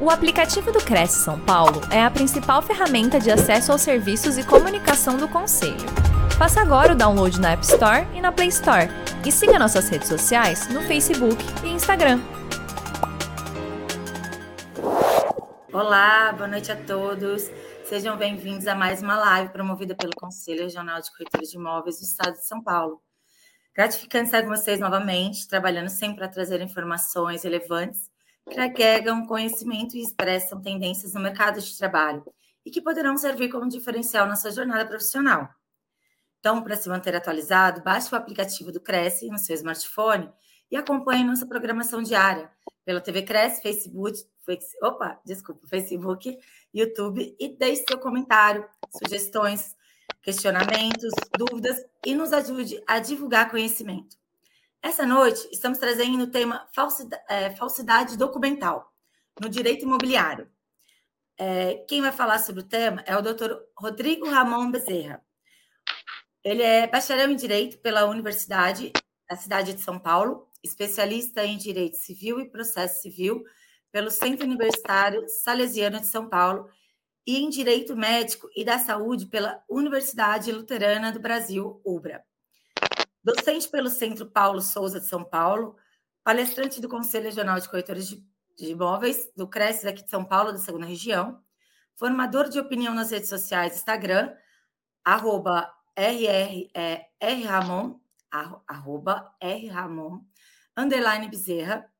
O aplicativo do Cresce São Paulo é a principal ferramenta de acesso aos serviços e comunicação do Conselho. Faça agora o download na App Store e na Play Store. E siga nossas redes sociais no Facebook e Instagram. Olá, boa noite a todos. Sejam bem-vindos a mais uma live promovida pelo Conselho Regional de Corretores de Imóveis do Estado de São Paulo. Gratificante estar com vocês novamente, trabalhando sempre para trazer informações relevantes que agregam conhecimento e expressam tendências no mercado de trabalho e que poderão servir como diferencial na sua jornada profissional. Então, para se manter atualizado, baixe o aplicativo do Cresce no seu smartphone e acompanhe nossa programação diária pela TV Cresce, Facebook, opa, desculpa, Facebook, YouTube e deixe seu comentário, sugestões, questionamentos, dúvidas e nos ajude a divulgar conhecimento. Essa noite, estamos trazendo o tema falsidade, é, falsidade documental no direito imobiliário. É, quem vai falar sobre o tema é o doutor Rodrigo Ramon Bezerra. Ele é bacharel em Direito pela Universidade da cidade de São Paulo, especialista em Direito Civil e Processo Civil pelo Centro Universitário Salesiano de São Paulo e em Direito Médico e da Saúde pela Universidade Luterana do Brasil, UBRA docente pelo Centro Paulo Souza de São Paulo, palestrante do Conselho Regional de Corretores de, de Imóveis, do CRES aqui de São Paulo, da segunda região, formador de opinião nas redes sociais, Instagram, arroba rr, é, arroba rramon, underline Bezerra,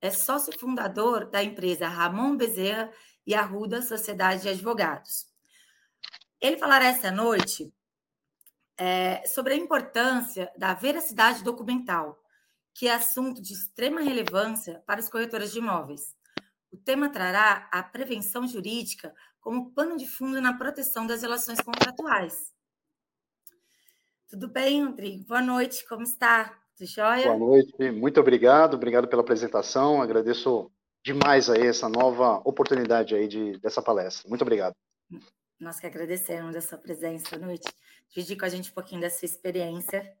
é sócio fundador da empresa Ramon Bezerra e Arruda Sociedade de Advogados. Ele falará essa noite é, sobre a importância da veracidade documental, que é assunto de extrema relevância para os corretores de imóveis. O tema trará a prevenção jurídica como pano de fundo na proteção das relações contratuais. Tudo bem, Rodrigo? Boa noite, como está? Tudo jóia? Boa noite, muito obrigado, obrigado pela apresentação, agradeço demais aí essa nova oportunidade aí de, dessa palestra. Muito obrigado. Nós que agradecemos a sua presença à noite, dividir com a gente um pouquinho da sua experiência,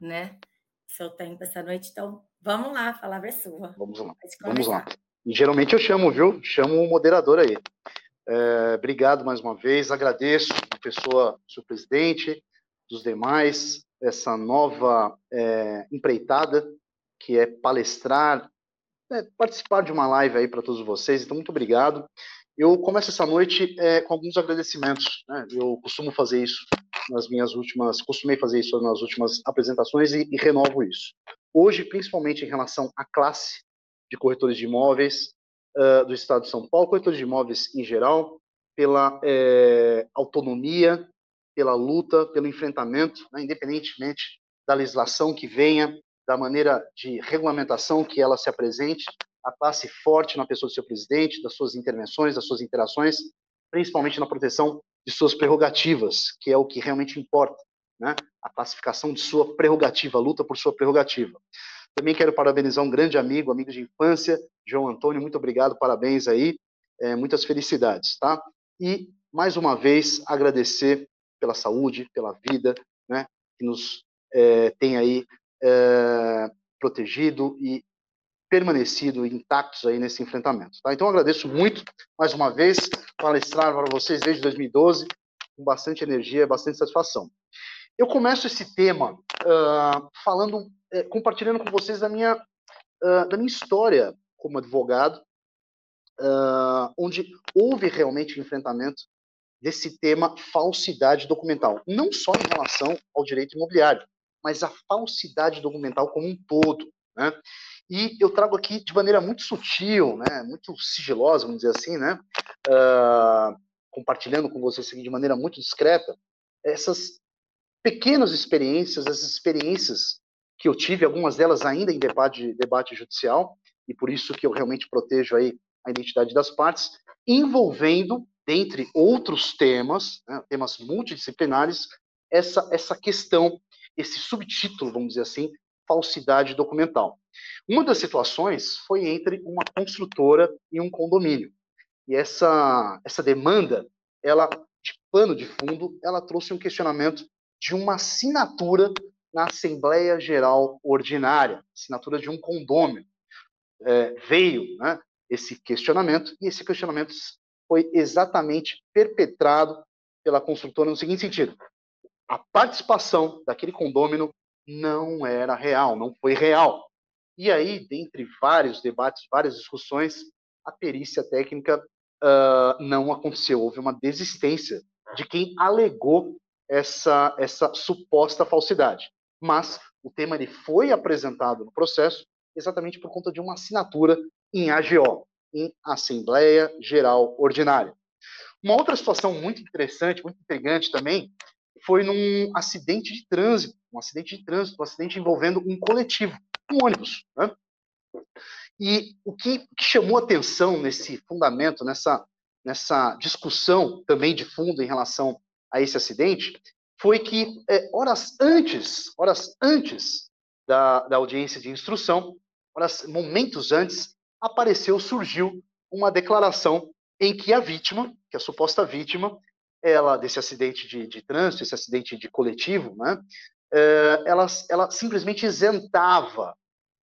né? Seu tempo essa noite. Então, vamos lá, a palavra é sua. Vamos lá. Vamos lá. E geralmente eu chamo, viu? Chamo o moderador aí. É, obrigado mais uma vez, agradeço a pessoa, o seu presidente, dos demais, essa nova é, empreitada, que é palestrar, é, participar de uma live aí para todos vocês. Então, muito obrigado. Eu começo essa noite é, com alguns agradecimentos. Né? Eu costumo fazer isso nas minhas últimas, costumei fazer isso nas últimas apresentações e, e renovo isso. Hoje, principalmente em relação à classe de corretores de imóveis uh, do Estado de São Paulo, corretores de imóveis em geral, pela é, autonomia, pela luta, pelo enfrentamento, né? independentemente da legislação que venha, da maneira de regulamentação que ela se apresente, a classe forte na pessoa do seu presidente, das suas intervenções, das suas interações, principalmente na proteção de suas prerrogativas, que é o que realmente importa, né? A classificação de sua prerrogativa, a luta por sua prerrogativa. Também quero parabenizar um grande amigo, amigo de infância, João Antônio, muito obrigado, parabéns aí, é, muitas felicidades, tá? E, mais uma vez, agradecer pela saúde, pela vida, né, que nos é, tem aí é, protegido e permanecido intactos aí nesse enfrentamento. Tá? Então, agradeço muito, mais uma vez, palestrar para vocês desde 2012, com bastante energia, bastante satisfação. Eu começo esse tema uh, falando, uh, compartilhando com vocês da minha, uh, da minha história como advogado, onde houve realmente enfrentamento desse tema falsidade documental, não só em relação ao direito imobiliário, mas a falsidade documental como um todo. Né? E eu trago aqui de maneira muito sutil, né, muito sigilosa, vamos dizer assim, né, uh, compartilhando com vocês aqui de maneira muito discreta, essas pequenas experiências, essas experiências que eu tive, algumas delas ainda em debate, debate judicial, e por isso que eu realmente protejo aí a identidade das partes, envolvendo, dentre outros temas, né, temas multidisciplinares, essa, essa questão, esse subtítulo, vamos dizer assim, falsidade documental. Uma das situações foi entre uma construtora e um condomínio. E essa, essa demanda, ela de pano de fundo, ela trouxe um questionamento de uma assinatura na Assembleia Geral Ordinária, assinatura de um condômino. É, veio né, esse questionamento, e esse questionamento foi exatamente perpetrado pela construtora no seguinte sentido: a participação daquele condômino não era real, não foi real. E aí, dentre vários debates, várias discussões, a perícia técnica uh, não aconteceu. Houve uma desistência de quem alegou essa, essa suposta falsidade. Mas o tema ele foi apresentado no processo exatamente por conta de uma assinatura em AGO, em Assembleia Geral Ordinária. Uma outra situação muito interessante, muito intrigante também, foi num acidente de trânsito, um acidente de trânsito, um acidente envolvendo um coletivo, um ônibus. Né? E o que, que chamou atenção nesse fundamento, nessa, nessa discussão também de fundo em relação a esse acidente, foi que é, horas antes, horas antes da, da audiência de instrução, horas, momentos antes, apareceu, surgiu uma declaração em que a vítima, que é a suposta vítima, ela desse acidente de, de trânsito, esse acidente de coletivo, né, é, ela, ela simplesmente isentava,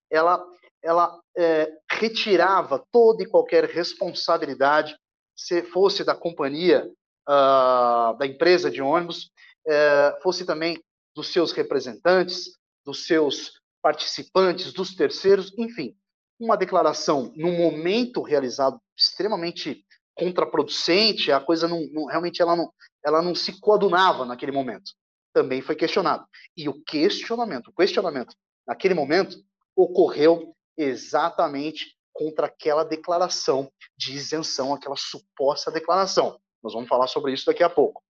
ela, ela é, retirava toda e qualquer responsabilidade, se fosse da companhia, uh, da empresa de ônibus, é, fosse também dos seus representantes, dos seus participantes, dos terceiros, enfim, uma declaração num momento realizado extremamente contraproducente, a coisa não, não, realmente ela não, ela não se coadunava naquele momento. Também foi questionado. E o questionamento, o questionamento naquele momento ocorreu exatamente contra aquela declaração de isenção, aquela suposta declaração. Nós vamos falar sobre isso daqui a pouco.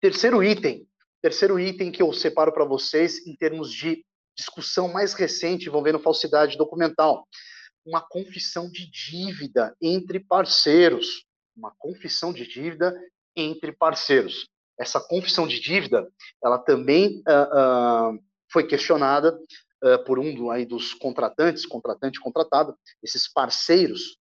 Terceiro item, terceiro item que eu separo para vocês em termos de discussão mais recente envolvendo falsidade documental uma confissão de dívida entre parceiros. Uma confissão de dívida entre parceiros. Essa confissão de dívida, ela também uh, uh, foi questionada uh, por um aí dos contratantes, contratante contratado, esses parceiros,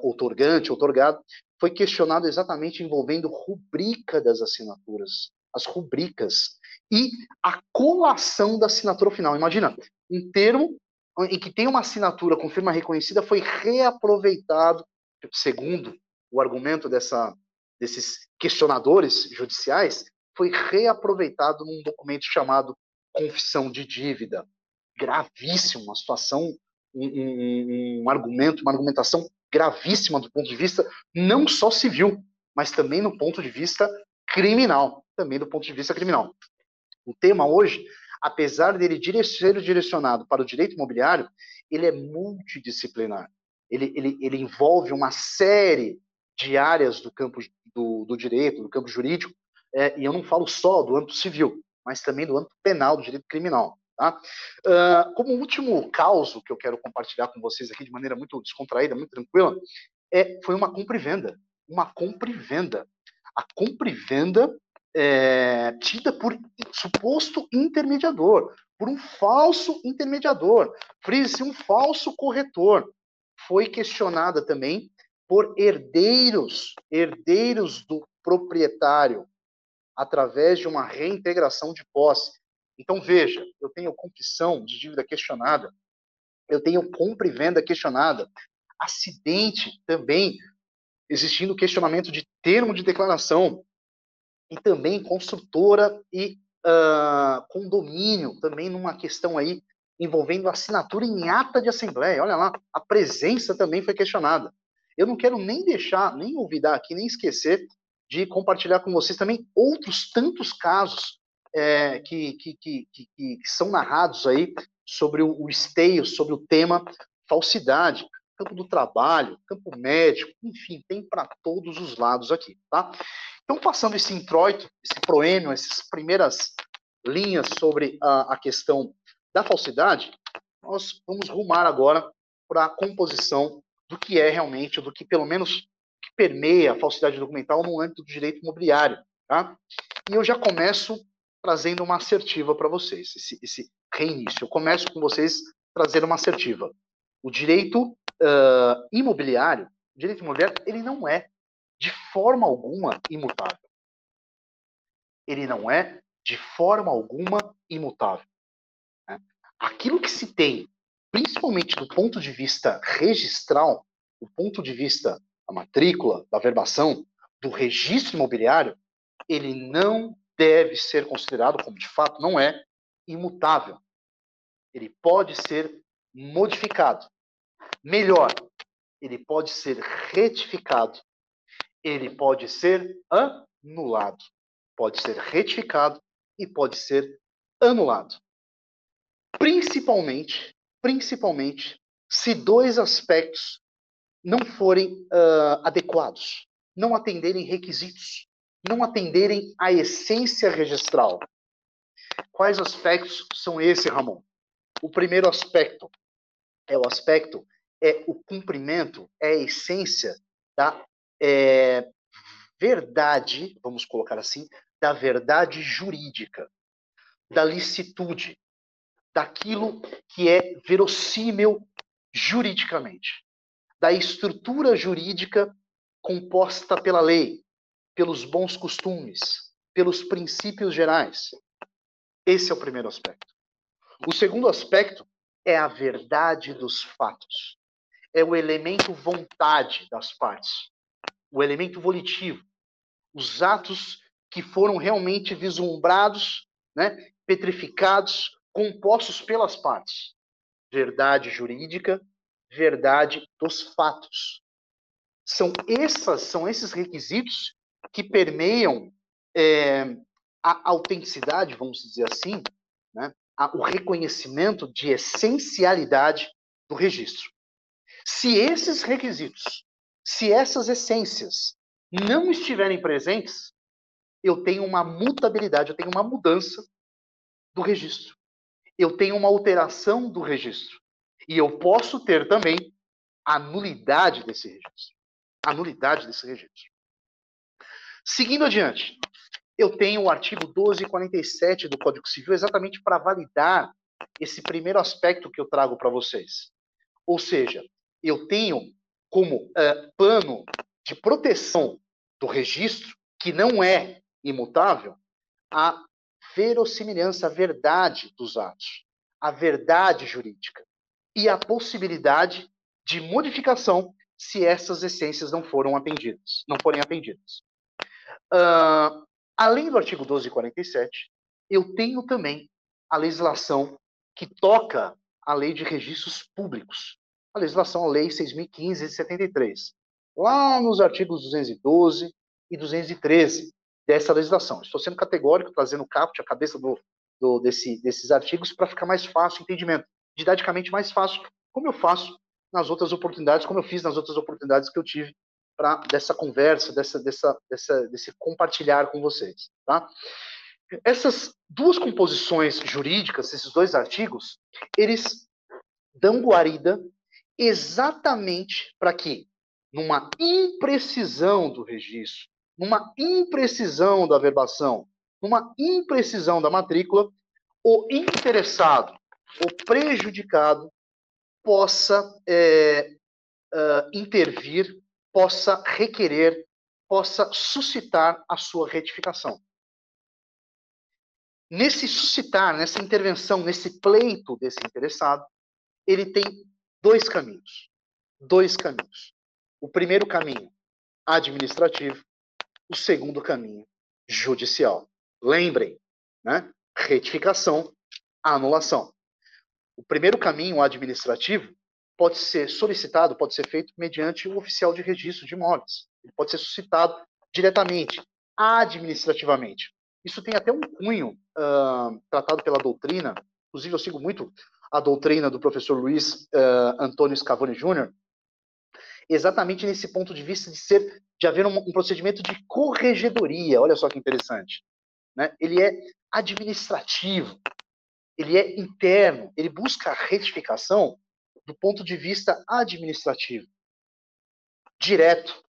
outorgante, outorgado, foi questionado exatamente envolvendo rubrica das assinaturas, as rubricas e a colação da assinatura final. Imagina, um termo em que tem uma assinatura com firma reconhecida foi reaproveitado, segundo o argumento dessa, desses questionadores judiciais, foi reaproveitado num documento chamado confissão de dívida. Gravíssimo, uma situação, um, um, um argumento, uma argumentação gravíssima do ponto de vista não só civil, mas também no ponto de vista criminal, também do ponto de vista criminal. O tema hoje apesar dele ser direcionado para o direito imobiliário, ele é multidisciplinar. Ele, ele, ele envolve uma série de áreas do campo do, do direito, do campo jurídico, é, e eu não falo só do âmbito civil, mas também do âmbito penal, do direito criminal. Tá? Uh, como último caso que eu quero compartilhar com vocês aqui de maneira muito descontraída, muito tranquila, é, foi uma compra e venda. Uma compra e venda. A compra e venda é, tida por suposto intermediador, por um falso intermediador, frise um falso corretor. Foi questionada também por herdeiros, herdeiros do proprietário, através de uma reintegração de posse. Então, veja, eu tenho confissão de dívida questionada, eu tenho compra e venda questionada, acidente também, existindo questionamento de termo de declaração, e também construtora e uh, condomínio, também numa questão aí envolvendo assinatura em ata de assembleia. Olha lá, a presença também foi questionada. Eu não quero nem deixar, nem olvidar aqui, nem esquecer de compartilhar com vocês também outros tantos casos é, que, que, que, que, são narrados aí sobre o, o esteio, sobre o tema falsidade, campo do trabalho, campo médico, enfim, tem para todos os lados aqui, tá? Então, passando esse introito, esse proêmio, essas primeiras linhas sobre a, a questão da falsidade, nós vamos rumar agora para a composição do que é realmente, do que pelo menos que permeia a falsidade documental no âmbito do direito imobiliário. Tá? E eu já começo trazendo uma assertiva para vocês, esse, esse, reinício. Eu começo com vocês trazendo uma assertiva. O direito uh, imobiliário, o direito imobiliário, ele não é de forma alguma imutável. Ele não é de forma alguma imutável. Né? Aquilo que se tem, principalmente do ponto de vista registral, o ponto de vista da matrícula, da verbação, do registro imobiliário, ele não deve ser considerado, como de fato não é, imutável. Ele pode ser modificado. Melhor, ele pode ser retificado. Ele pode ser anulado. Pode ser retificado e pode ser anulado. Principalmente, principalmente, se dois aspectos não forem uh, adequados, não atenderem requisitos, não atenderem à essência registral. Quais aspectos são esses, Ramon? O primeiro aspecto é o aspecto, é o cumprimento, é a essência da é, verdade, vamos colocar assim, da verdade jurídica, da licitude, daquilo que é verossímil juridicamente, da estrutura jurídica composta pela lei, pelos bons costumes, pelos princípios gerais. Esse é o primeiro aspecto. O segundo aspecto é a verdade dos fatos. É o elemento vontade das partes, o elemento volitivo, os atos que foram realmente vislumbrados, né, petrificados, compostos pelas partes. Verdade jurídica, verdade dos fatos. São essas, são esses requisitos que permeiam é, a autenticidade, vamos dizer assim, né, a, o reconhecimento de essencialidade do registro. Se esses requisitos, se essas essências não estiverem presentes, eu tenho uma mutabilidade, eu tenho uma mudança do registro. Eu tenho uma alteração do registro. E eu posso ter também a nulidade desse registro. A nulidade desse registro. Seguindo adiante, eu tenho o artigo 1247 do Código Civil exatamente para validar esse primeiro aspecto que eu trago para vocês. Ou seja, eu tenho como uh, pano de proteção do registro, que não é imutável, a verossimilhança, a verdade dos atos, a verdade jurídica e a possibilidade de modificação se essas essências não foram atendidas, não forem atendidas. Uh, além do artigo 1247, eu tenho também a legislação que toca a lei de registros públicos, a legislação, a lei 6.015 de 73, lá nos artigos 212 e 213 dessa legislação. Estou sendo categórico, trazendo o caput, a cabeça do, do, desse, desses artigos, para ficar mais fácil o entendimento, didaticamente mais fácil, como eu faço nas outras oportunidades, como eu fiz nas outras oportunidades que eu tive para dessa conversa, dessa, dessa, dessa, desse compartilhar com vocês, tá? Essas duas composições jurídicas, esses dois artigos, eles dão guarida exatamente para que, numa imprecisão do registro, numa imprecisão da verbação, numa imprecisão da matrícula, o interessado, o prejudicado, possa é, uh, intervir possa requerer, possa suscitar a sua retificação. Nesse suscitar, nessa intervenção, nesse pleito desse interessado, ele tem dois caminhos. Dois caminhos. O primeiro caminho, administrativo. O segundo caminho, judicial. Lembrem, né? Retificação, anulação. O primeiro caminho administrativo pode ser solicitado, pode ser feito mediante o oficial de registro de imóveis. Ele pode ser suscitado diretamente, administrativamente. Isso tem até um cunho uh, tratado pela doutrina, inclusive eu sigo muito a doutrina do professor Luiz uh, Antônio Scavone Júnior, exatamente nesse ponto de vista de ser de haver um, um procedimento de corregedoria. Olha só que interessante. Né? Ele é administrativo, ele é interno, ele busca a retificação do ponto de vista administrativo, direto.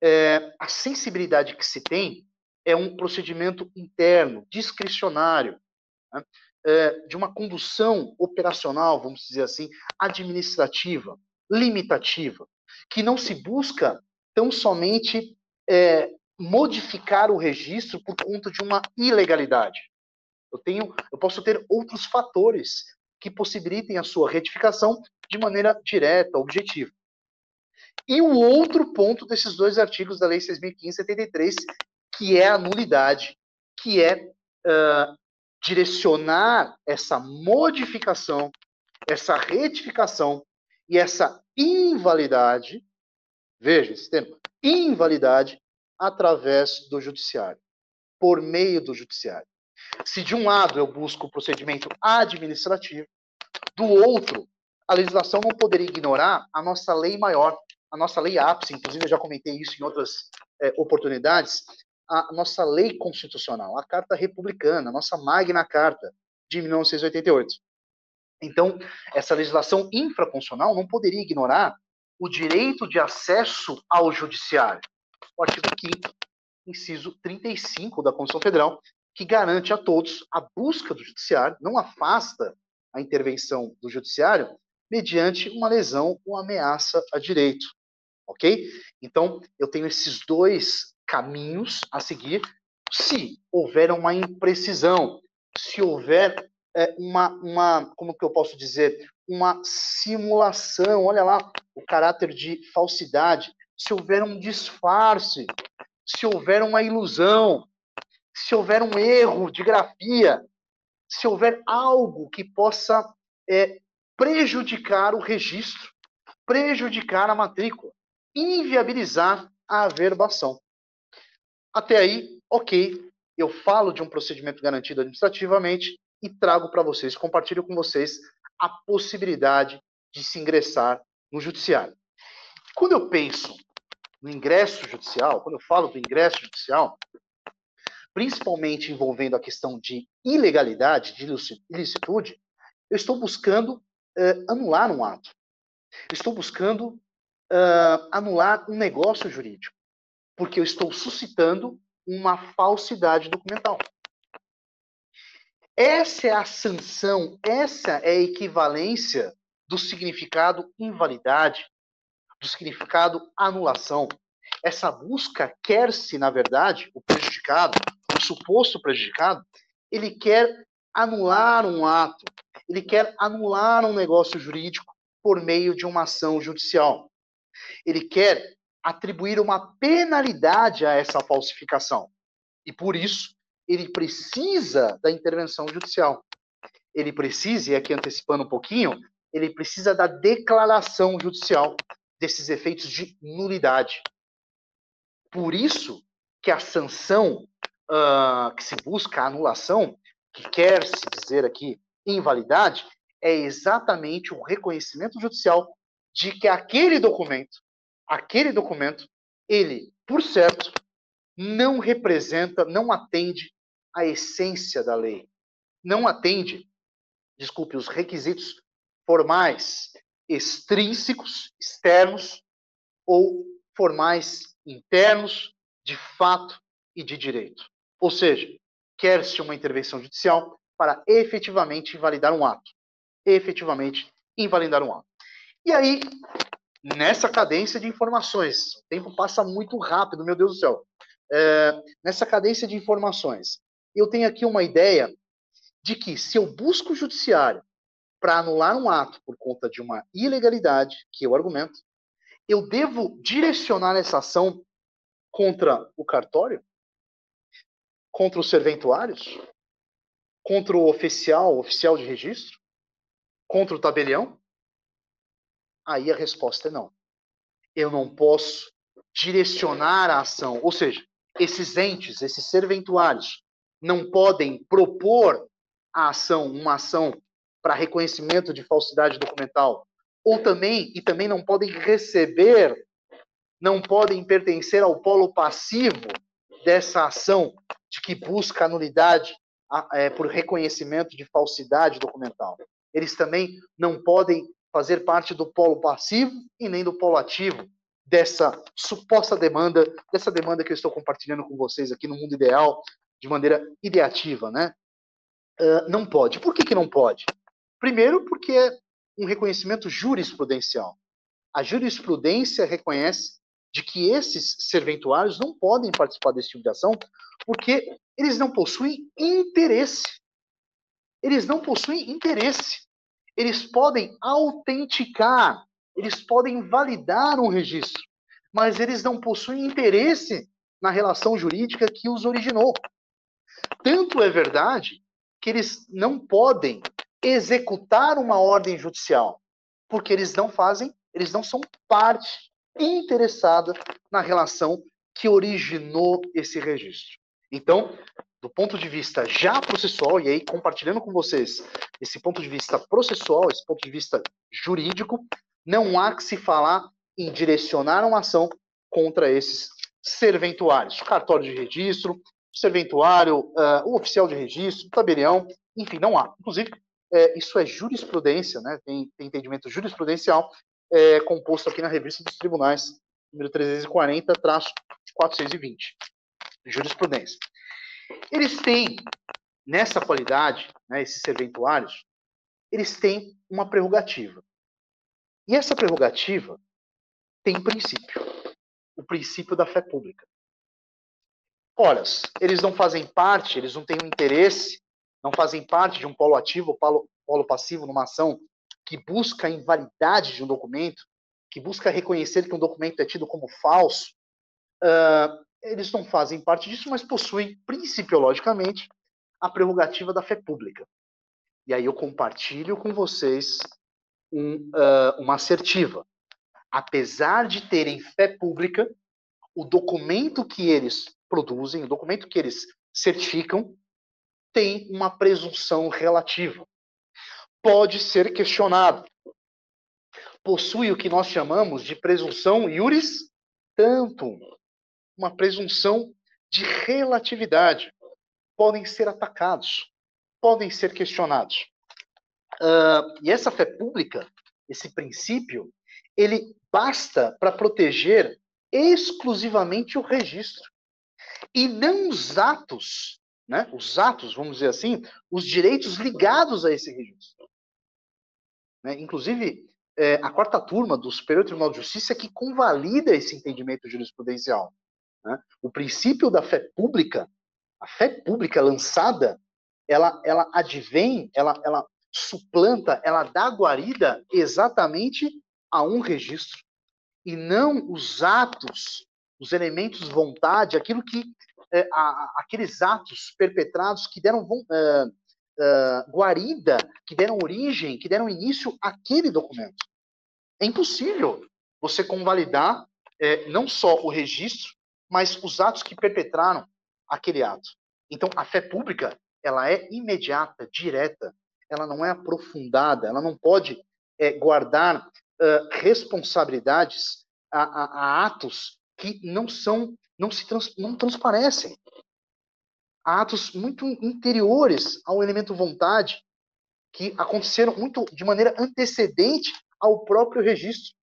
É, a sensibilidade que se tem é um procedimento interno, discricionário, né? É, de uma condução operacional, vamos dizer assim, administrativa, limitativa, que não se busca tão somente é, modificar o registro por conta de uma ilegalidade. Eu tenho, eu posso ter outros fatores que possibilitem a sua retificação de maneira direta, objetiva. E o outro ponto desses dois artigos da Lei 6.573, que é a nulidade, que é uh, direcionar essa modificação, essa retificação e essa invalidade, veja esse termo, invalidade através do judiciário, por meio do judiciário. Se de um lado eu busco o procedimento administrativo, do outro, a legislação não poderia ignorar a nossa lei maior, a nossa lei ápice, inclusive eu já comentei isso em outras é, oportunidades, a nossa lei constitucional, a Carta Republicana, a nossa Magna Carta de 1988. Então, essa legislação infraconstitucional não poderia ignorar o direito de acesso ao judiciário. O artigo 5 inciso 35 da Constituição Federal, que garante a todos a busca do judiciário, não afasta a intervenção do judiciário mediante uma lesão ou ameaça a direito. Ok? Então, eu tenho esses dois caminhos a seguir se houver uma imprecisão, se houver é, uma, uma, como que eu posso dizer, uma simulação, olha lá, o caráter de falsidade, se houver um disfarce, se houver uma ilusão, se houver um erro de grafia, se houver algo que possa é, prejudicar o registro, prejudicar a matrícula, inviabilizar a averbação. Até aí, ok, eu falo de um procedimento garantido administrativamente e trago para vocês, compartilho com vocês a possibilidade de se ingressar no judiciário. Quando eu penso no ingresso judicial, quando eu falo do ingresso judicial, principalmente envolvendo a questão de ilegalidade, de ilicitude, eu estou buscando uh, anular um ato. Estou buscando uh, anular um negócio jurídico porque eu estou suscitando uma falsidade documental. Essa é a sanção, essa é a equivalência do significado invalidade, do significado anulação. Essa busca quer-se, na verdade, o prejudicado, o suposto prejudicado, ele quer anular um ato, ele quer anular um negócio jurídico por meio de uma ação judicial. Ele quer atribuir uma penalidade a essa falsificação. E por isso, ele precisa da intervenção judicial. Ele precisa, e aqui antecipando um pouquinho, ele precisa da declaração judicial desses efeitos de nulidade. Por isso que a sanção uh, que se busca, a anulação, que quer se dizer aqui invalidade, é exatamente o reconhecimento judicial de que aquele documento aquele documento, ele, por certo, não representa, não atende à essência da lei. Não atende, desculpe, os requisitos formais extrínsecos, externos, ou formais internos, de fato e de direito. Ou seja, quer-se uma intervenção judicial para efetivamente invalidar um ato. Efetivamente invalidar um ato. E aí, nessa cadência de informações. O tempo passa muito rápido, meu Deus do céu. É, nessa cadência de informações, eu tenho aqui uma ideia de que se eu busco o judiciário para anular um ato por conta de uma ilegalidade, que eu argumento, eu devo direcionar essa ação contra o cartório, contra os serventuários, contra o oficial, oficial de registro, contra o tabelião, Aí a resposta é não. Eu não posso direcionar a ação, ou seja, esses entes, esses serventuários, não podem propor a ação, uma ação para reconhecimento de falsidade documental, ou também, e também não podem receber, não podem pertencer ao polo passivo dessa ação de que busca a nulidade é, por reconhecimento de falsidade documental. Eles também não podem fazer parte do polo passivo e nem do polo ativo dessa suposta demanda, dessa demanda que eu estou compartilhando com vocês aqui no mundo ideal, de maneira ideativa, né? Uh, não pode. Por que, que não pode? Primeiro, porque é um reconhecimento jurisprudencial. A jurisprudência reconhece de que esses serventuários não podem participar desse tipo de ação porque eles não possuem interesse. Eles não possuem interesse eles podem autenticar eles podem validar um registro, mas eles não possuem interesse na relação jurídica que os originou. Tanto é verdade que eles não podem executar uma ordem judicial, porque eles não fazem, eles não são parte interessada na relação que originou esse registro. Então, do ponto de vista já processual, e aí compartilhando com vocês esse ponto de vista processual, esse ponto de vista jurídico, não há que se falar em direcionar uma ação contra esses serventuários, o cartório de registro, o serventuário, uh, o oficial de registro, o tabelião, enfim, não há. Inclusive, é, isso é jurisprudência, né? tem, tem entendimento jurisprudencial é, composto aqui na revista dos tribunais, número 340-420, jurisprudência. Eles têm, nessa qualidade, né, esses serventuários, eles têm uma prerrogativa. E essa prerrogativa tem princípio, o princípio da fé pública. Ora, eles não fazem parte, eles não têm um interesse, não fazem parte de um polo ativo ou polo, polo passivo numa ação que busca a invalidade de um documento, que busca reconhecer que um documento é tido como falso, uh, eles não fazem parte disso, mas possuem, principiologicamente, a prerrogativa da fé pública. E aí eu compartilho com vocês um, uh, uma assertiva. Apesar de terem fé pública, o documento que eles produzem, o documento que eles certificam, tem uma presunção relativa. Pode ser questionado. Possui o que nós chamamos de presunção iuris tantum, uma presunção de relatividade. Podem ser atacados, podem ser questionados. Uh, e essa fé pública, esse princípio, ele basta para proteger exclusivamente o registro e não os atos, né? Os atos, vamos dizer assim, os direitos ligados a esse registro. Né? Inclusive, é, a quarta turma do Superior Tribunal de Justiça é que convalida esse entendimento jurisprudencial. Né? O princípio da fé pública, a fé pública lançada, ela, ela advém, ela, ela suplanta, ela dá guarida exatamente a um registro. E não os atos, os elementos de vontade, aquilo que. É, a, aqueles atos perpetrados que deram é, é, guarida, que deram origem, que deram início àquele documento. É impossível você convalidar é, não só o registro, mas os atos que perpetraram aquele ato. Então, a fé pública, ela é imediata, direta, ela não é aprofundada, ela não pode é, guardar uh, responsabilidades a, a, a, atos que não são, não se trans, não transparecem. Há atos muito interiores ao elemento vontade, que aconteceram muito de maneira antecedente ao próprio registro.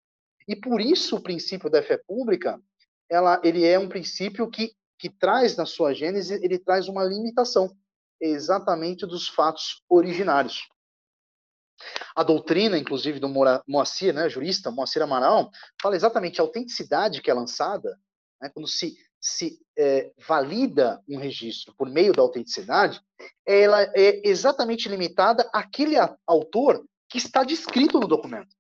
E por isso o princípio da fé pública ela, ele é um princípio que, que traz na sua gênese, ele traz uma limitação exatamente dos fatos originários. A doutrina, inclusive, do Moacir, né, jurista, Moacir Amaral, fala exatamente a autenticidade que é lançada, né, quando se, se é, valida um registro por meio da autenticidade, ela é exatamente limitada àquele autor que está descrito no documento.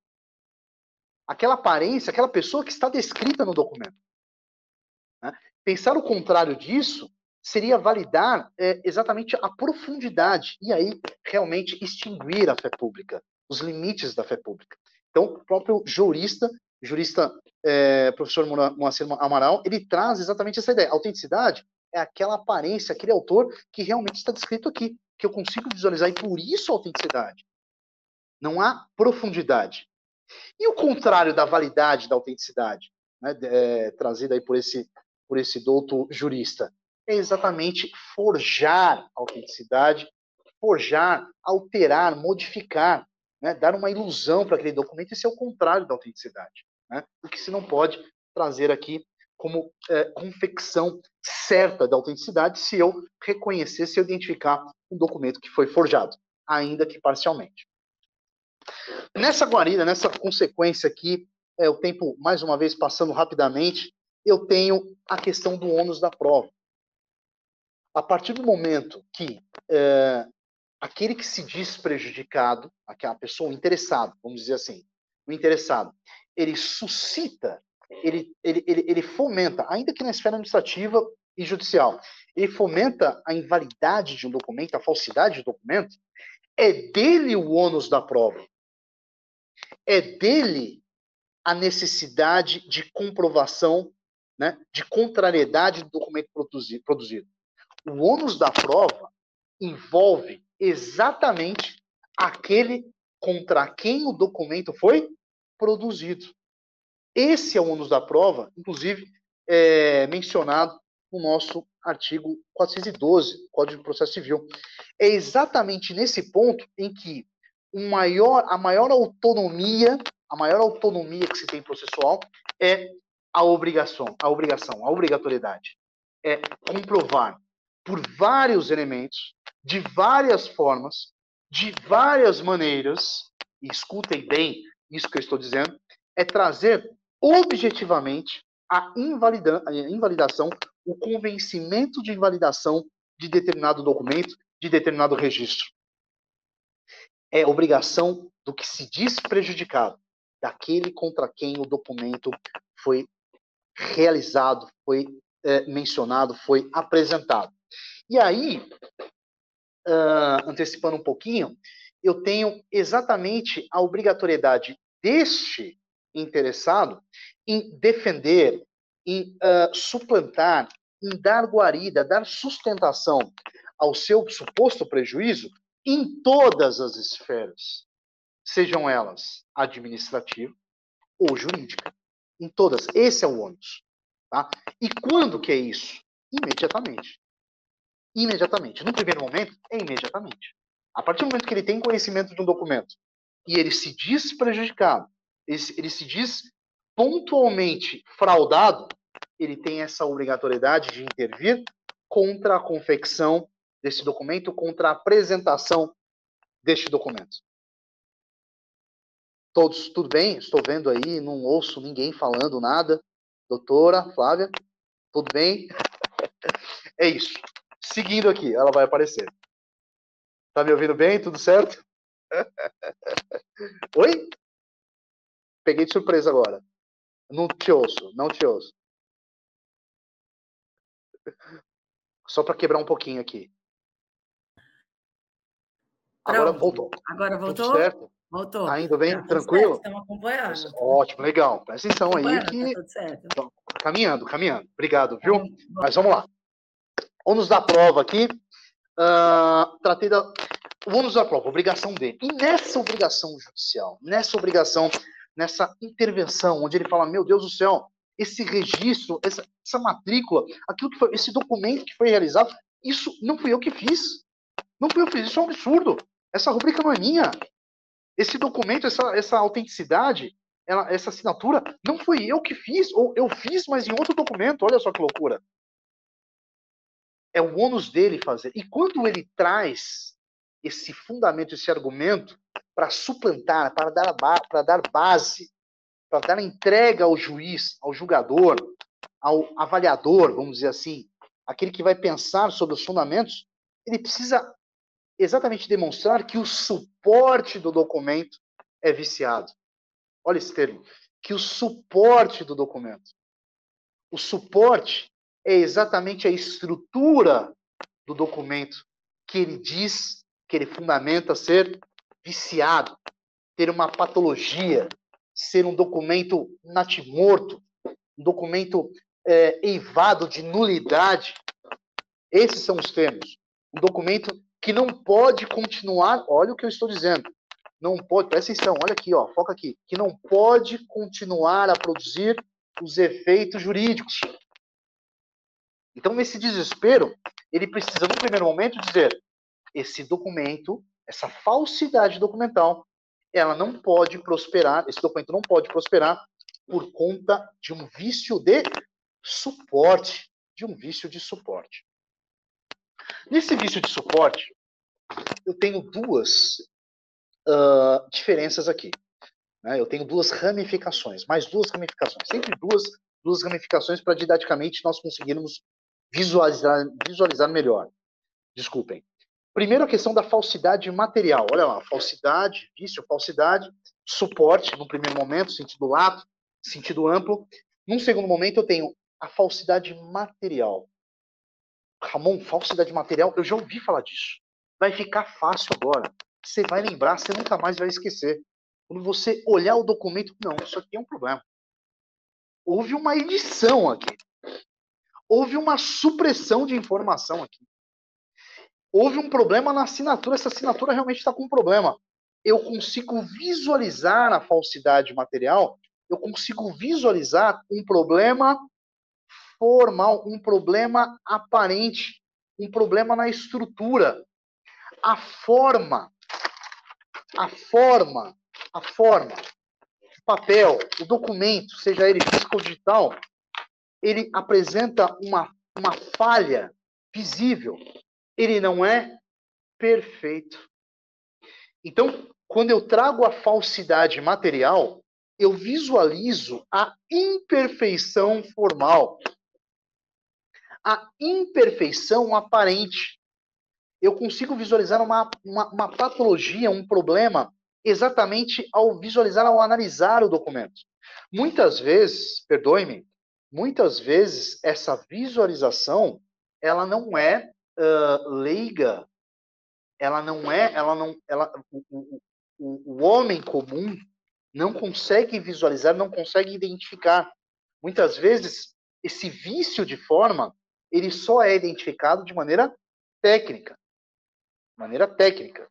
Aquela aparência, aquela pessoa que está descrita no documento. Né? Pensar o contrário disso seria validar é, exatamente a profundidade e aí realmente extinguir a fé pública, os limites da fé pública. Então, o próprio jurista, jurista é, professor Moacir Amaral, ele traz exatamente essa ideia. A autenticidade é aquela aparência, aquele autor que realmente está descrito aqui, que eu consigo visualizar, e por isso a autenticidade. Não há profundidade. E o contrário da validade da autenticidade, né, é, trazida aí por esse por esse douto jurista? É exatamente forjar autenticidade, forjar, alterar, modificar, né? dar uma ilusão para aquele documento. Isso é o contrário da autenticidade. Né? O que se não pode trazer aqui como é, confecção certa da autenticidade se eu reconhecer, se eu identificar um documento que foi forjado, ainda que parcialmente. Nessa guarida, nessa consequência aqui, é, o tempo, mais uma vez, passando rapidamente, eu tenho a questão do ônus da prova. A partir do momento que é, aquele que se diz prejudicado, aquela pessoa interessada, vamos dizer assim, o interessado, ele suscita, ele, ele, ele, ele fomenta, ainda que na esfera administrativa e judicial, ele fomenta a invalidade de um documento, a falsidade do documento, é dele o ônus da prova. É dele a necessidade de comprovação, né, de contrariedade do documento produzido. O ônus da prova envolve exatamente aquele contra quem o documento foi produzido. Esse é o ônus da prova, inclusive é, mencionado no nosso artigo 412, Código de Processo Civil. É exatamente nesse ponto em que maior, a maior autonomia, a maior autonomia que se tem processual é a obrigação, a obrigação, a obrigatoriedade. É comprovar por vários elementos, de várias formas, de várias maneiras, e escutem bem isso que eu estou dizendo, é trazer objetivamente a, invalida, a invalidação, o convencimento de invalidação de determinado documento, de determinado registro. É obrigação do que se diz prejudicado, daquele contra quem o documento foi realizado, foi é, mencionado, foi apresentado. E aí, uh, antecipando um pouquinho, eu tenho exatamente a obrigatoriedade deste interessado em defender, em uh, suplantar, em dar guarida, dar sustentação ao seu suposto prejuízo em todas as esferas, sejam elas administrativa ou jurídica. Em todas. Esse é o ônus. Tá? E quando que é isso? Imediatamente imediatamente. No primeiro momento, é imediatamente. A partir do momento que ele tem conhecimento de um documento e ele se diz prejudicado, ele, ele se diz pontualmente fraudado, ele tem essa obrigatoriedade de intervir contra a confecção desse documento, contra a apresentação deste documento. Todos, tudo bem? Estou vendo aí, não ouço ninguém falando nada. Doutora Flávia, tudo bem? É isso. Seguindo aqui, ela vai aparecer. Tá me ouvindo bem? Tudo certo? Oi? Peguei de surpresa agora. Não te ouço, não te ouço. Só para quebrar um pouquinho aqui. Agora Pronto. voltou. Agora voltou? Tudo certo? Voltou. Tá indo bem? Tá tudo Tranquilo? certo, Estamos acompanhando. Ótimo, legal. Presta atenção aí que. Tá tudo certo. Então, caminhando, caminhando. Obrigado, viu? Bom, Mas vamos lá. Ônus da prova aqui. ah, tratei da. O ônus da prova, obrigação dele. E nessa obrigação judicial, nessa obrigação, nessa intervenção, onde ele fala: Meu Deus do céu, esse registro, essa, essa matrícula, aquilo que foi, esse documento que foi realizado, isso não fui eu que fiz. Não fui eu que fiz, isso é um absurdo. Essa rubrica não é minha. Esse documento, essa, essa autenticidade, ela- essa assinatura, não fui eu que fiz, ou eu fiz, mas em outro documento. Olha só que loucura. É o ônus dele fazer. E quando ele traz esse fundamento, esse argumento, para suplantar, para dar, para dar base, para dar entrega ao juiz, ao julgador, ao avaliador, vamos dizer assim, aquele que vai pensar sobre os fundamentos, ele precisa exatamente demonstrar que o suporte do documento é viciado. Olha esse termo. Que o suporte do documento. O suporte é exatamente a estrutura do documento que ele diz, que ele fundamenta ser viciado, ter uma patologia, ser um documento natimorto, um documento é, eivado de nulidade. Esses são os termos. Um documento que não pode continuar, olha o que eu estou dizendo, não pode, presta atenção, olha aqui, ó, foca aqui, que não pode continuar a produzir os efeitos jurídicos. Então, nesse desespero, ele precisa, no primeiro momento, dizer: esse documento, essa falsidade documental, ela não pode prosperar, esse documento não pode prosperar por conta de um vício de suporte, de um vício de suporte. Nesse vício de suporte, eu tenho duas ah, diferenças aqui. né? Eu tenho duas ramificações, mais duas ramificações, sempre duas, duas ramificações para didaticamente nós conseguirmos visualizar, visualizar melhor. Desculpem. Primeiro, a questão da falsidade material. Olha lá, falsidade, vício, falsidade. suporte, no primeiro momento, sentido lato, sentido amplo. Num segundo momento, eu tenho a falsidade material. Ramon, falsidade material, eu já ouvi falar disso. Vai ficar fácil agora. Você vai lembrar, você nunca mais vai esquecer. Quando você olhar o documento, não, isso aqui é um problema. Houve uma edição aqui. Houve uma supressão de informação aqui. Houve um problema na assinatura, essa assinatura realmente está com um problema. Eu consigo visualizar a falsidade material, eu consigo visualizar um problema formal, um problema aparente, um problema na estrutura. A forma, a forma, a forma, o papel, o documento, seja ele físico ou digital, ele apresenta uma, uma falha visível. Ele não é perfeito. Então, quando eu trago a falsidade material, eu visualizo a imperfeição formal a imperfeição aparente. Eu consigo visualizar uma, uma, uma patologia, um problema, exatamente ao visualizar, ao analisar o documento. Muitas vezes, perdoe-me, muitas vezes essa visualização ela não é uh, leiga, ela não é, ela não, ela, o, o, o, homem comum não consegue visualizar, não consegue identificar. Muitas vezes esse vício de forma ele só é identificado de maneira técnica. Maneira técnica.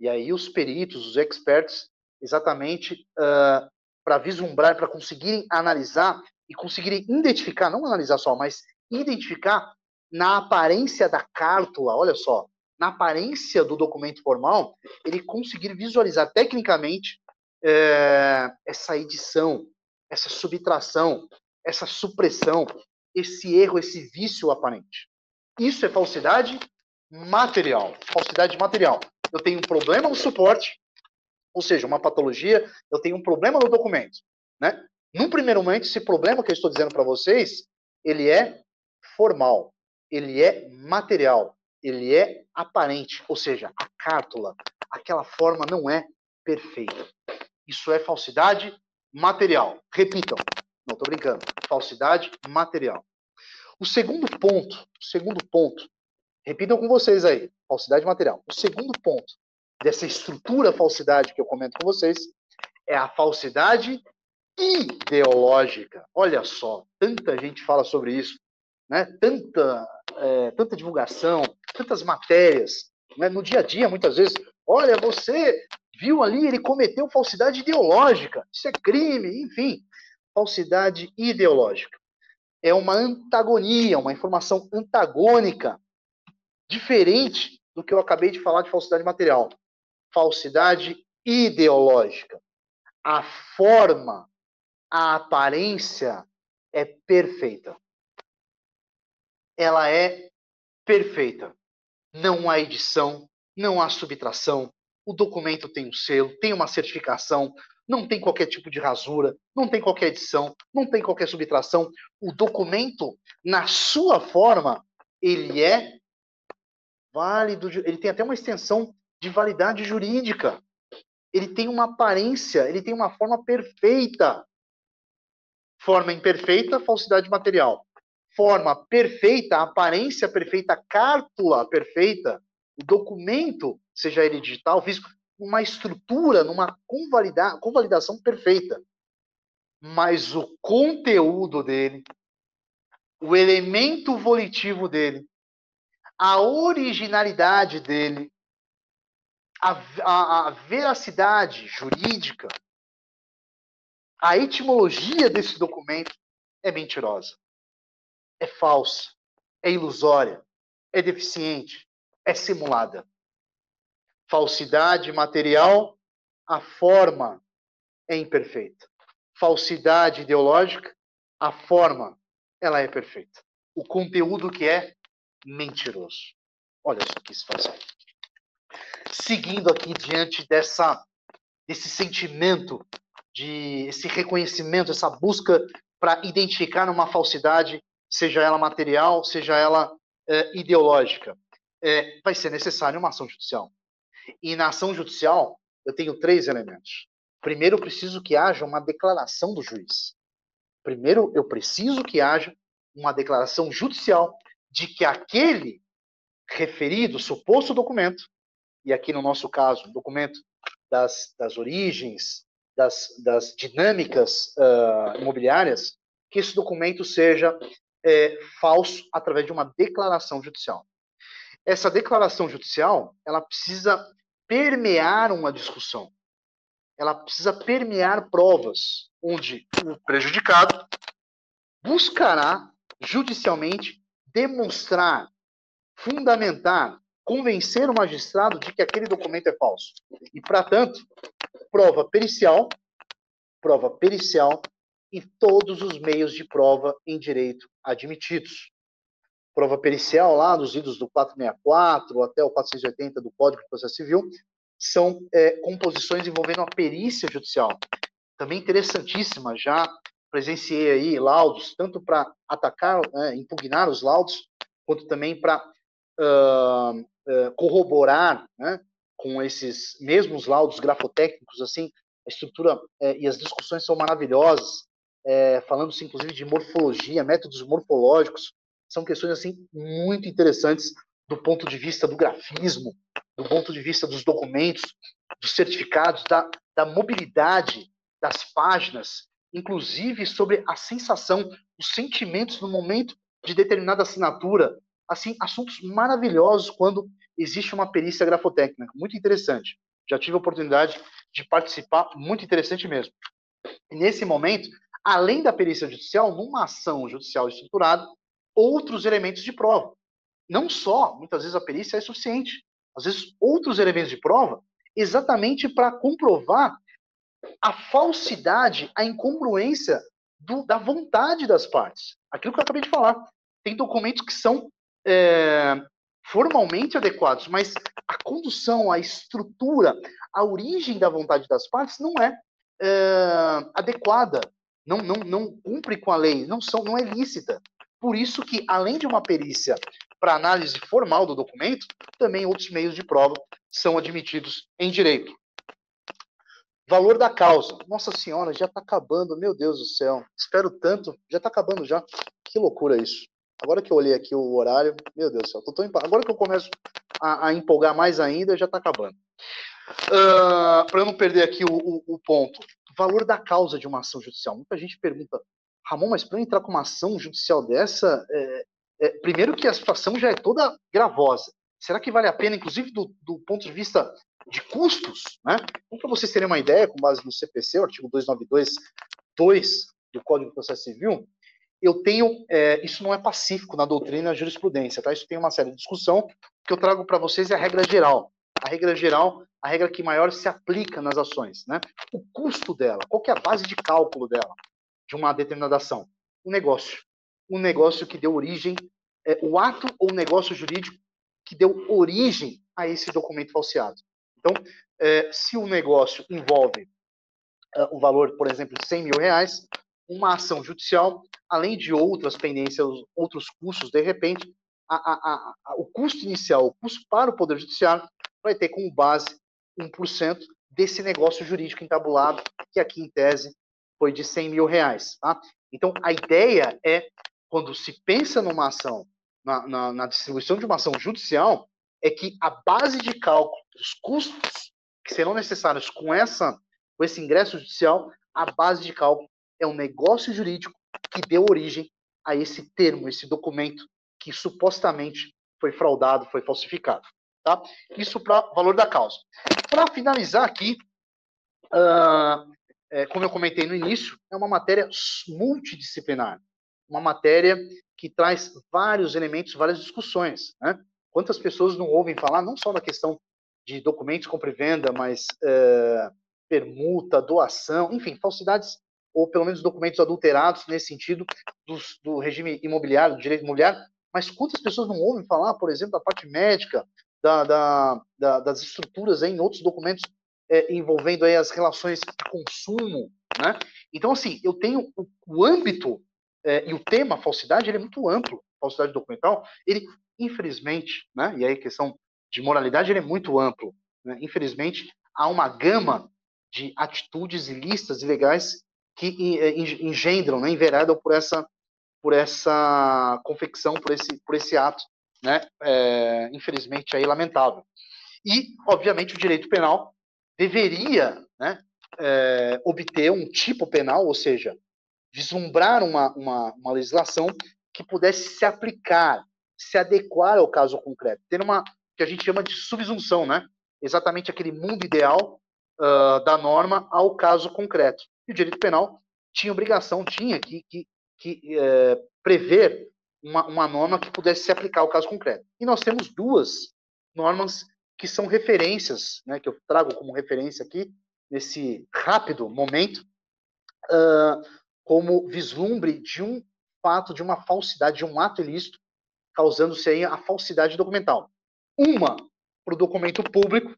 E aí os peritos, os experts, exatamente uh, para vislumbrar, para conseguirem analisar e conseguirem identificar, não analisar só, mas identificar na aparência da cártula, olha só, na aparência do documento formal, ele conseguir visualizar tecnicamente é, essa edição, essa subtração, essa supressão, esse erro, esse vício aparente. Isso é falsidade material. Falsidade material. Eu tenho um problema no suporte, ou seja, uma patologia, eu tenho um problema no documento. Né? Num primeiro momento, esse problema que eu estou dizendo para vocês, ele é formal, ele é material, ele é aparente, ou seja, a cártula, aquela forma não é perfeita. Isso é falsidade material. Repitam, não estou brincando. Falsidade material. O segundo ponto, o segundo ponto, repitam com vocês aí, falsidade material. O segundo ponto dessa estrutura falsidade que eu comento com vocês é a falsidade ideológica. Olha só, tanta gente fala sobre isso, né? Tanta, é, tanta divulgação, tantas matérias, né? no dia a dia, muitas vezes. Olha, você viu ali, ele cometeu falsidade ideológica. Isso é crime, enfim falsidade ideológica. É uma antagonia, uma informação antagônica, diferente do que eu acabei de falar de falsidade material. Falsidade ideológica. A forma, a aparência é perfeita. Ela é perfeita. Não há edição, não há subtração. O documento tem um selo, tem uma certificação, não tem qualquer tipo de rasura, não tem qualquer edição, não tem qualquer subtração. O documento, na sua forma, ele é válido, ele tem até uma extensão de validade jurídica. Ele tem uma aparência, ele tem uma forma perfeita. Forma imperfeita, falsidade material. Forma perfeita, aparência perfeita, cártula perfeita, o documento, seja ele digital, físico, uma estrutura, numa convalida, convalidação perfeita. Mas o conteúdo dele, o elemento volitivo dele, a originalidade dele, a, a, a veracidade jurídica, a etimologia desse documento é mentirosa, é falsa, é ilusória, é deficiente, é simulada falsidade material, a forma é imperfeita. Falsidade ideológica, a forma ela é perfeita. O conteúdo que é mentiroso. Olha só que situação. Seguindo aqui diante dessa desse sentimento de esse reconhecimento, essa busca para identificar uma falsidade, seja ela material, seja ela é, ideológica, é, vai ser necessário uma ação judicial. E na ação judicial, eu tenho três elementos. primeiro eu preciso que haja uma declaração do juiz. Primeiro eu preciso que haja uma declaração judicial de que aquele referido, suposto documento, e aqui no nosso caso, documento das, das origens, das, das dinâmicas uh, imobiliárias, que esse documento seja é, falso através de uma declaração judicial. Essa declaração judicial, ela precisa permear uma discussão. Ela precisa permear provas, onde o prejudicado buscará judicialmente demonstrar, fundamentar, convencer o magistrado de que aquele documento é falso. E, para tanto, prova pericial, prova pericial e todos os meios de prova em direito admitidos. Prova pericial lá nos idos do 464 até o 480 do Código de Processo Civil são é, composições envolvendo a perícia judicial. Também interessantíssima, já presenciei aí laudos, tanto para atacar, né, impugnar os laudos, quanto também para uh, uh, corroborar né, com esses mesmos laudos grafotécnicos, assim, a estrutura uh, e as discussões são maravilhosas, é, falando-se inclusive de morfologia, métodos morfológicos, são questões assim muito interessantes do ponto de vista do grafismo, do ponto de vista dos documentos, dos certificados, da, da mobilidade das páginas, inclusive sobre a sensação, os sentimentos no momento de determinada assinatura, assim, assuntos maravilhosos quando existe uma perícia grafotécnica, muito interessante. Já tive a oportunidade de participar, muito interessante mesmo. E nesse momento, além da perícia judicial, numa ação judicial estruturada, outros elementos de prova. Não só, muitas vezes a perícia é suficiente, às vezes outros elementos de prova, exatamente para comprovar a falsidade, a incongruência do, da vontade das partes. Aquilo que eu acabei de falar. Tem documentos que são é, formalmente adequados, mas a condução, a estrutura, a origem da vontade das partes não é, é adequada, não, não, não cumpre com a lei, não, são, não é lícita. Por isso que, além de uma perícia para análise formal do documento, também outros meios de prova são admitidos em direito. Valor da causa. Nossa Senhora, já está acabando, meu Deus do céu. Espero tanto, já está acabando já. Que loucura isso. Agora que eu olhei aqui o horário, meu Deus do céu, tô tão agora que eu começo a, a empolgar mais ainda, já está acabando. Uh, para eu não perder aqui o, o, o, ponto, valor da causa de uma ação judicial. Muita gente pergunta, Ramon, mas para entrar com uma ação judicial dessa, é, é, primeiro que a situação já é toda gravosa. Será que vale a pena, inclusive do, do ponto de vista de custos, né? Então, para vocês terem uma ideia, com base no CPC, o artigo 292.2 do Código de Processo Civil, eu tenho, é, isso não é pacífico na doutrina e na jurisprudência, tá? Isso tem uma série de discussão, que eu trago para vocês é a regra geral. A regra geral, a regra que maior se aplica nas ações, né? O custo dela, qual é a base de cálculo dela, de uma determinada ação? O negócio. O negócio que deu origem, é, o ato ou negócio jurídico que deu origem a esse documento falseado. Então, é, se o negócio envolve é, o valor, por exemplo, de 100 mil reais, uma ação judicial, além de outras pendências, outros custos, de repente, a, a, a, o custo inicial, o custo para o Poder Judiciário, vai ter como base 1% desse negócio jurídico entabulado, que aqui, em tese, foi de 100 mil reais. Tá? Então, a ideia é, quando se pensa numa ação, na, na, na distribuição de uma ação judicial, é que a base de cálculo dos custos que serão necessários com essa com esse ingresso judicial, a base de cálculo é um negócio jurídico que deu origem a esse termo, esse documento que supostamente foi fraudado, foi falsificado. Tá? Isso para valor da causa. Para finalizar aqui, uh, é, como eu comentei no início, é uma matéria multidisciplinar, uma matéria que traz vários elementos, várias discussões. Né? Quantas pessoas não ouvem falar, não só da questão de documentos compra e venda, mas é, permuta, doação, enfim, falsidades ou pelo menos documentos adulterados nesse sentido do, do regime imobiliário, do direito imobiliário, mas quantas pessoas não ouvem falar, por exemplo, da parte médica, da, da, da, das estruturas em outros documentos é, envolvendo aí as relações de consumo, né? Então, assim, eu tenho o, o âmbito é, e o tema falsidade, ele é muito amplo, falsidade documental, ele, infelizmente, né, e aí a questão de moralidade, ele é muito amplo, né? infelizmente, há uma gama de atitudes ilícitas, ilegais, que é, engendram, né, enveredam por essa, por essa confecção, por esse, por esse ato, né, é, infelizmente aí lamentável. E, obviamente, o direito penal deveria né, é, obter um tipo penal, ou seja, vislumbrar uma, uma, uma legislação que pudesse se aplicar, se adequar ao caso concreto, ter uma que a gente chama de subsunção, né? Exatamente aquele mundo ideal uh, da norma ao caso concreto. E o direito penal tinha obrigação, tinha que, que, que é, prever uma, uma norma que pudesse se aplicar ao caso concreto. E nós temos duas normas que são referências, né, que eu trago como referência aqui, nesse rápido momento, uh, como vislumbre de um fato, de uma falsidade, de um ato ilícito, causando-se aí a falsidade documental. Uma para o documento público,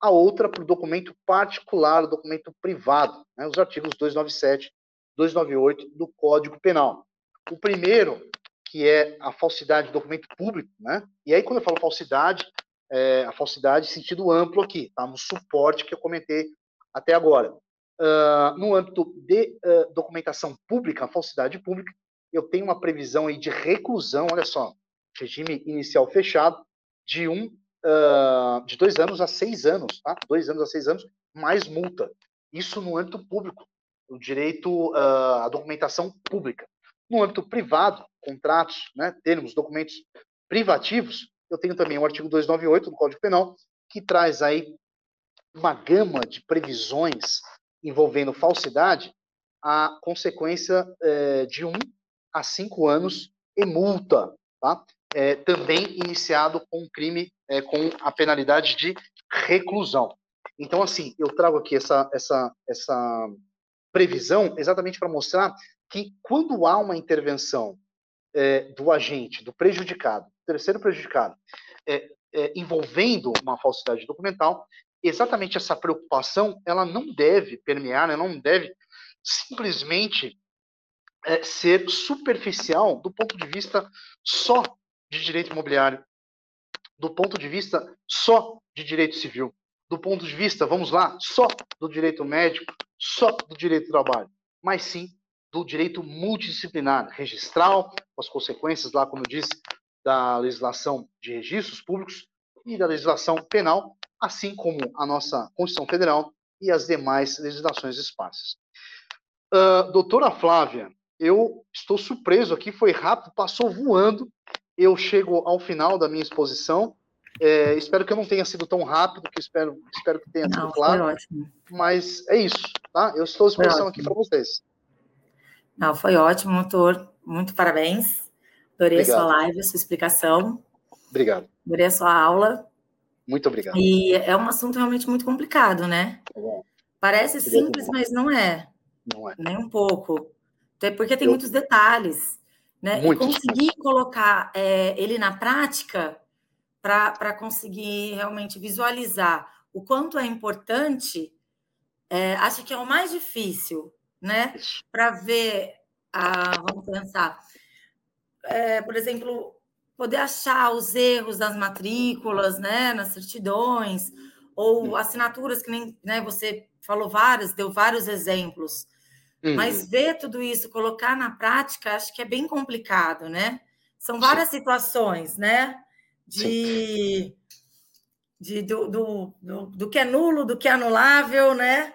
a outra para o documento particular, o documento privado, né, os artigos 297, 298 do Código Penal. O primeiro, que é a falsidade do documento público, né? E aí, quando eu falo falsidade, é a falsidade em sentido amplo aqui, tá? No suporte que eu comentei até agora. Uh, no âmbito de uh, documentação pública, falsidade pública, eu tenho uma previsão aí de reclusão, olha só, regime inicial fechado, de um uh, de dois anos a seis anos, tá? Dois anos a seis anos, mais multa. Isso no âmbito público, o direito à documentação pública. No âmbito privado, contratos, né, termos, documentos privativos, eu tenho também o artigo 298 do Código Penal, que traz aí uma gama de previsões envolvendo falsidade, a consequência é, de um a cinco anos e multa, tá? É, também iniciado com crime é, com a penalidade de reclusão. Então, assim, eu trago aqui essa, essa, essa previsão exatamente para mostrar que quando há uma intervenção é, do agente, do prejudicado, terceiro prejudicado, é, é, envolvendo uma falsidade documental, exatamente essa preocupação, ela não deve permear, ela não deve simplesmente é, ser superficial do ponto de vista só de direito imobiliário, do ponto de vista só de direito civil, do ponto de vista, vamos lá, só do direito médico, só do direito do trabalho, mas sim do direito multidisciplinar, registral, com as consequências lá, como eu disse, da legislação de registros públicos e da legislação penal, assim como a nossa Constituição Federal e as demais legislações esparsas. Uh, doutora Flávia, eu estou surpreso aqui, foi rápido, passou voando. Eu chego ao final da minha exposição. É, espero que eu não tenha sido tão rápido, que espero, espero que tenha não, sido claro. Mas é isso, tá? Eu estou à disposição aqui para vocês. Não, foi ótimo, doutor. Muito parabéns. Adorei obrigado. a sua live, a sua explicação. Obrigado. Adorei a sua aula. Muito obrigado. E é um assunto realmente muito complicado, né? É Parece simples, mas não é. Não é. Nem um pouco. Até porque tem Eu... muitos detalhes. Né? E conseguir colocar é, ele na prática para conseguir realmente visualizar o quanto é importante, é, acho que é o mais difícil, né? Para ver, a, vamos pensar, é, por exemplo, poder achar os erros das matrículas, né, nas certidões, ou hum. assinaturas que nem né, você falou vários, deu vários exemplos. Mas uhum. ver tudo isso, colocar na prática, acho que é bem complicado, né? São várias Sim. situações, né? De, de do, do, do, do, que é nulo, do que é anulável, né?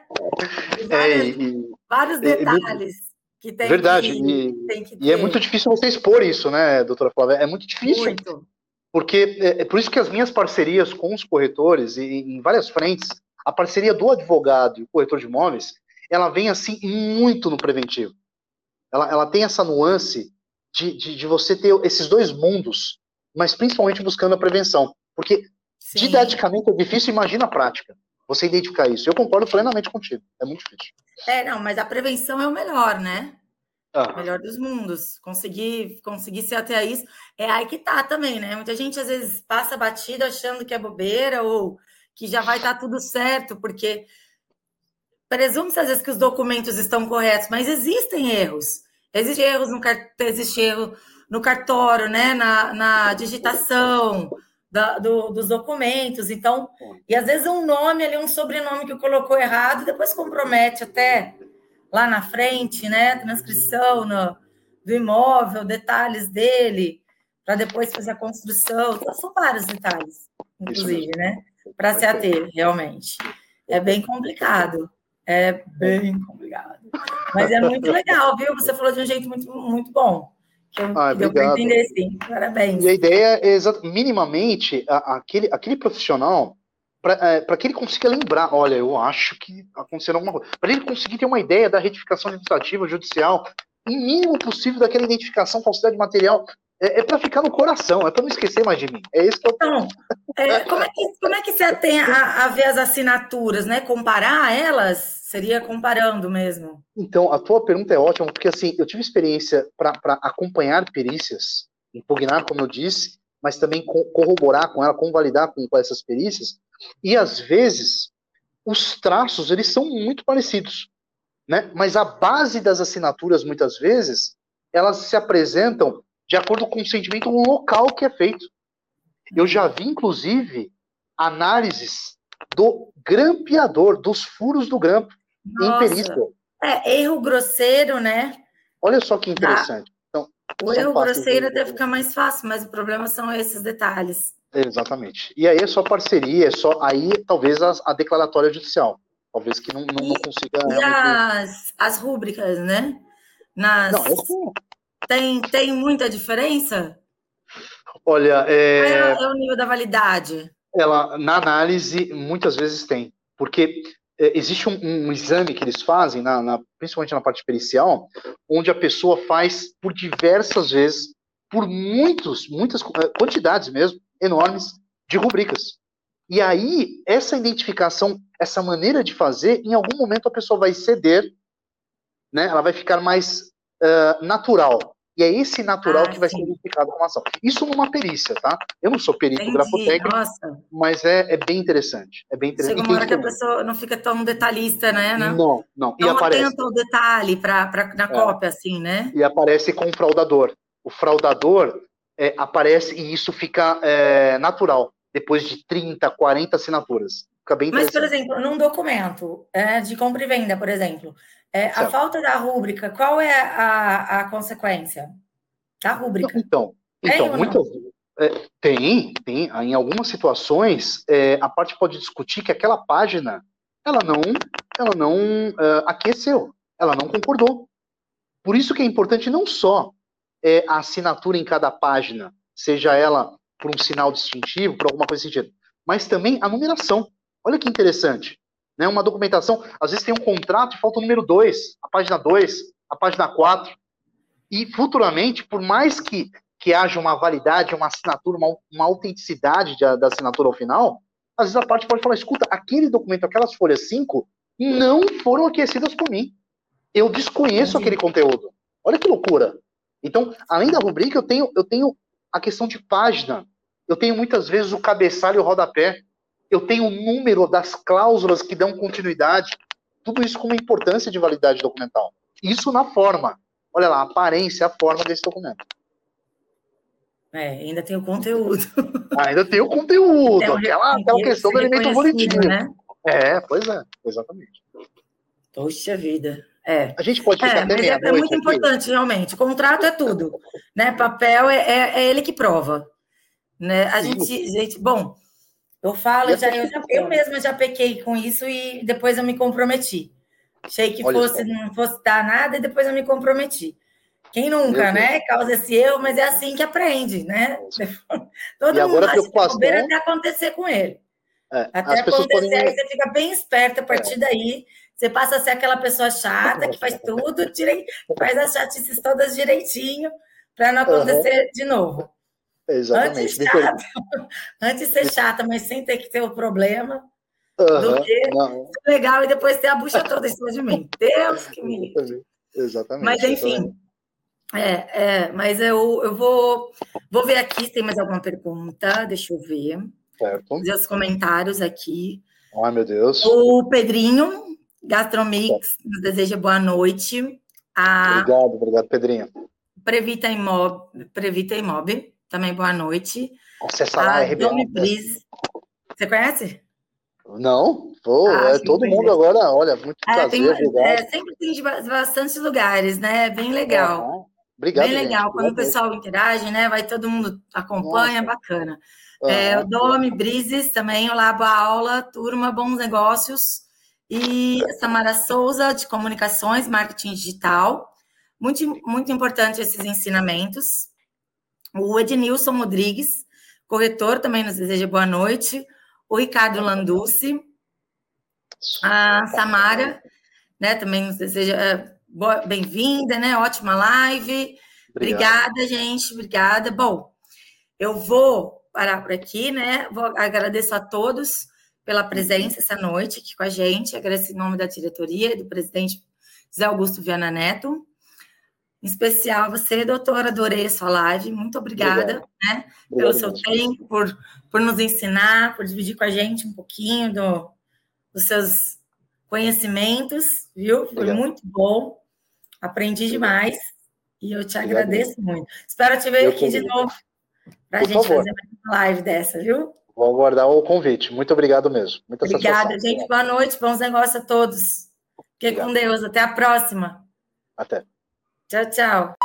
Várias, é, e, vários detalhes. Que tem Verdade, que, e, tem que e é muito difícil você expor isso, né, doutora Flávia? É muito difícil. Muito. Porque é, é, por isso que as minhas parcerias com os corretores, e, em várias frentes, a parceria do advogado e o corretor de imóveis, ela vem assim muito no preventivo. Ela, ela tem essa nuance de, de, de você ter esses dois mundos, mas principalmente buscando a prevenção. Porque Sim. didaticamente é difícil, imagina a prática. Você identificar isso. Eu concordo plenamente contigo. É muito difícil. É, não, mas a prevenção é o melhor, né? Ah. O melhor dos mundos. Conseguir, conseguir ser até isso. É aí que tá também, né? Muita gente às vezes passa batido achando que é bobeira ou que já vai estar tá tudo certo, porque presume-se às vezes que os documentos estão corretos, mas existem erros. Existem erros no, existe erro no cartório, né? na, na digitação, da, do, dos documentos. Então, e às vezes um nome ali, um sobrenome que colocou errado, depois compromete até lá na frente, né? Transcrição no, do imóvel, detalhes dele, para depois fazer a construção. Então, são vários detalhes, inclusive, né? Para se ater, realmente. É bem complicado. É bem complicado. Mas é muito legal, viu? Você falou de um jeito muito, muito bom. Que eu, ah, entender, sim. Parabéns. E a ideia é, minimamente, a, aquele, aquele profissional, para é, que ele consiga lembrar, olha, eu acho que aconteceu alguma coisa, para ele conseguir ter uma ideia da retificação administrativa, judicial, o mínimo possível daquela identificação, falsidade material, é, é para ficar no coração, é para não esquecer mais de mim. É isso que eu. Então, é, como, é que, como é que você tem a, a ver as assinaturas, né? Comparar elas? Seria comparando mesmo. Então, a tua pergunta é ótima, porque assim, eu tive experiência para acompanhar perícias, impugnar, como eu disse, mas também corroborar com ela, convalidar com, com essas perícias, e às vezes os traços eles são muito parecidos, né? Mas a base das assinaturas muitas vezes elas se apresentam de acordo com o sentimento local que é feito. Eu já vi inclusive análises do grampeador, dos furos do grampo. Nossa. em perícia. É, erro grosseiro, né? Olha só que interessante. Então, o erro grosseiro deve ficar mais fácil, mas o problema são esses detalhes. Exatamente. E aí é só parceria, é só aí talvez a, a declaratória judicial. Talvez que não, não, e, não consiga. E realmente... as, as rúbricas, né? Nas... Não, tem, tem muita diferença? Olha, é... Qual é o nível da validade? Ela, na análise, muitas vezes tem. Porque é, existe um, um, exame que eles fazem, na, na, principalmente na parte pericial, onde a pessoa faz por diversas vezes, por muitos, muitas é, quantidades mesmo, enormes, de rubricas. E aí, essa identificação, essa maneira de fazer, em algum momento a pessoa vai ceder, né? ela vai ficar mais uh, natural. E é esse natural ah, que vai sim. ser identificado como ação. Isso numa perícia, tá? Eu não sou perito Entendi, grafotécnico, nossa. mas é, é bem interessante. É bem interessante. Chega uma hora que a pessoa não fica tão detalhista, né? Não, não. E aparece... atenta ao detalhe pra, pra, na é. cópia, assim, né? E aparece com o fraudador. O fraudador é, aparece e isso fica é, natural, depois de 30, 40 assinaturas. Fica bem Mas, por exemplo, num documento é, de compra e venda, por exemplo, é, a falta da rúbrica, qual é a, a consequência da rúbrica? Então, então muitas, é, tem, tem. Em algumas situações, é, a parte pode discutir que aquela página ela não, ela não uh, aqueceu, ela não concordou. Por isso que é importante não só é, a assinatura em cada página, seja ela por um sinal distintivo, por alguma coisa sentido, mas também a numeração. Olha que interessante né, uma documentação, às vezes tem um contrato e falta o número 2, a página 2, a página 4. E futuramente, por mais que, que haja uma validade, uma assinatura, uma, uma autenticidade de, da assinatura ao final, às vezes a parte pode falar: escuta, aquele documento, aquelas folhas 5, não foram aquecidas por mim. Eu desconheço aquele conteúdo. Olha que loucura. Então, além da rubrica, eu tenho, eu tenho a questão de página. Eu tenho muitas vezes o cabeçalho e o rodapé eu tenho o número das cláusulas que dão continuidade, tudo isso com uma importância de validade documental. Isso na forma. Olha lá, a aparência, a forma desse documento. É, ainda tem o conteúdo. ainda tem o conteúdo, aquela, aquela questão do elemento volitivo. Né? É, pois é, exatamente. Poxa vida. É. A gente pode é, até é, é muito aqui. importante, realmente. O contrato é tudo. Né? Papel é, é, é ele que prova. Né? A gente, gente, bom, eu falo, já, eu, já, eu mesma já pequei com isso e depois eu me comprometi. Achei que fosse, não fosse dar nada e depois eu me comprometi. Quem nunca, né? Causa esse erro, mas é assim que aprende, né? Todo e mundo acha que bobeira até acontecer com ele. É, até acontecer, podem... aí você fica bem esperto a partir é. daí. Você passa a ser aquela pessoa chata que faz tudo, faz as chatices todas direitinho, para não acontecer uhum. de novo. Exatamente. Antes, chato. Antes ser chata, mas sem ter que ter o problema. Uhum, do que não. ser legal e depois ter a bucha toda em cima de mim. Deus que me livre. Exatamente. Mas, enfim. É, é, mas eu, eu vou, vou ver aqui se tem mais alguma pergunta. Deixa eu ver. Certo. Fazer os comentários aqui. Ai, meu Deus. O Pedrinho, Gastromix, nos deseja boa noite. A... Obrigado, obrigado, Pedrinho. Previta Imob, Previta Imob também boa noite. Acessa lá, a RBA. Domi Brise. Você conhece? Não, pô, Ah, é todo mundo agora, olha, muito É, prazer, tem, é, sempre tem de ba- bastante lugares, né? Bem legal. Aham. Obrigado, Bem gente, legal. Quando o obrigado. pessoal interage, né? Vai todo mundo acompanha, Nossa. bacana. É, Aham. o Domi Brises também, Olá, boa aula, turma, bons negócios. E Samara Souza, de comunicações, marketing digital. Muito, muito importante esses ensinamentos. O Ednilson Rodrigues, corretor, também nos deseja boa noite. O Ricardo Landucci, a Samara, né, também nos deseja é, bem-vinda, né? Ótima live. Obrigado. Obrigada, gente. Obrigada. Bom, eu vou parar por aqui, né? Vou agradeço a todos pela presença essa noite aqui com a gente. Agradeço em nome da diretoria e do presidente José Augusto Viana Neto. Em especial você, doutora, adorei a sua live. Muito obrigada, né, pelo seu tempo, por, por nos ensinar, por dividir com a gente um pouquinho do, dos seus conhecimentos, viu? Foi Obrigado. muito bom. Aprendi demais. E eu te Obrigado. agradeço muito. Espero te ver Eu aqui de também. novo para a gente favor. fazer uma live dessa, viu? Vou aguardar o convite. Muito obrigado mesmo. Muita Obrigada, satisfação. gente. Boa noite, bons negócios a todos. Fique com. Deus. Até a próxima. Até. Tchau, tchau.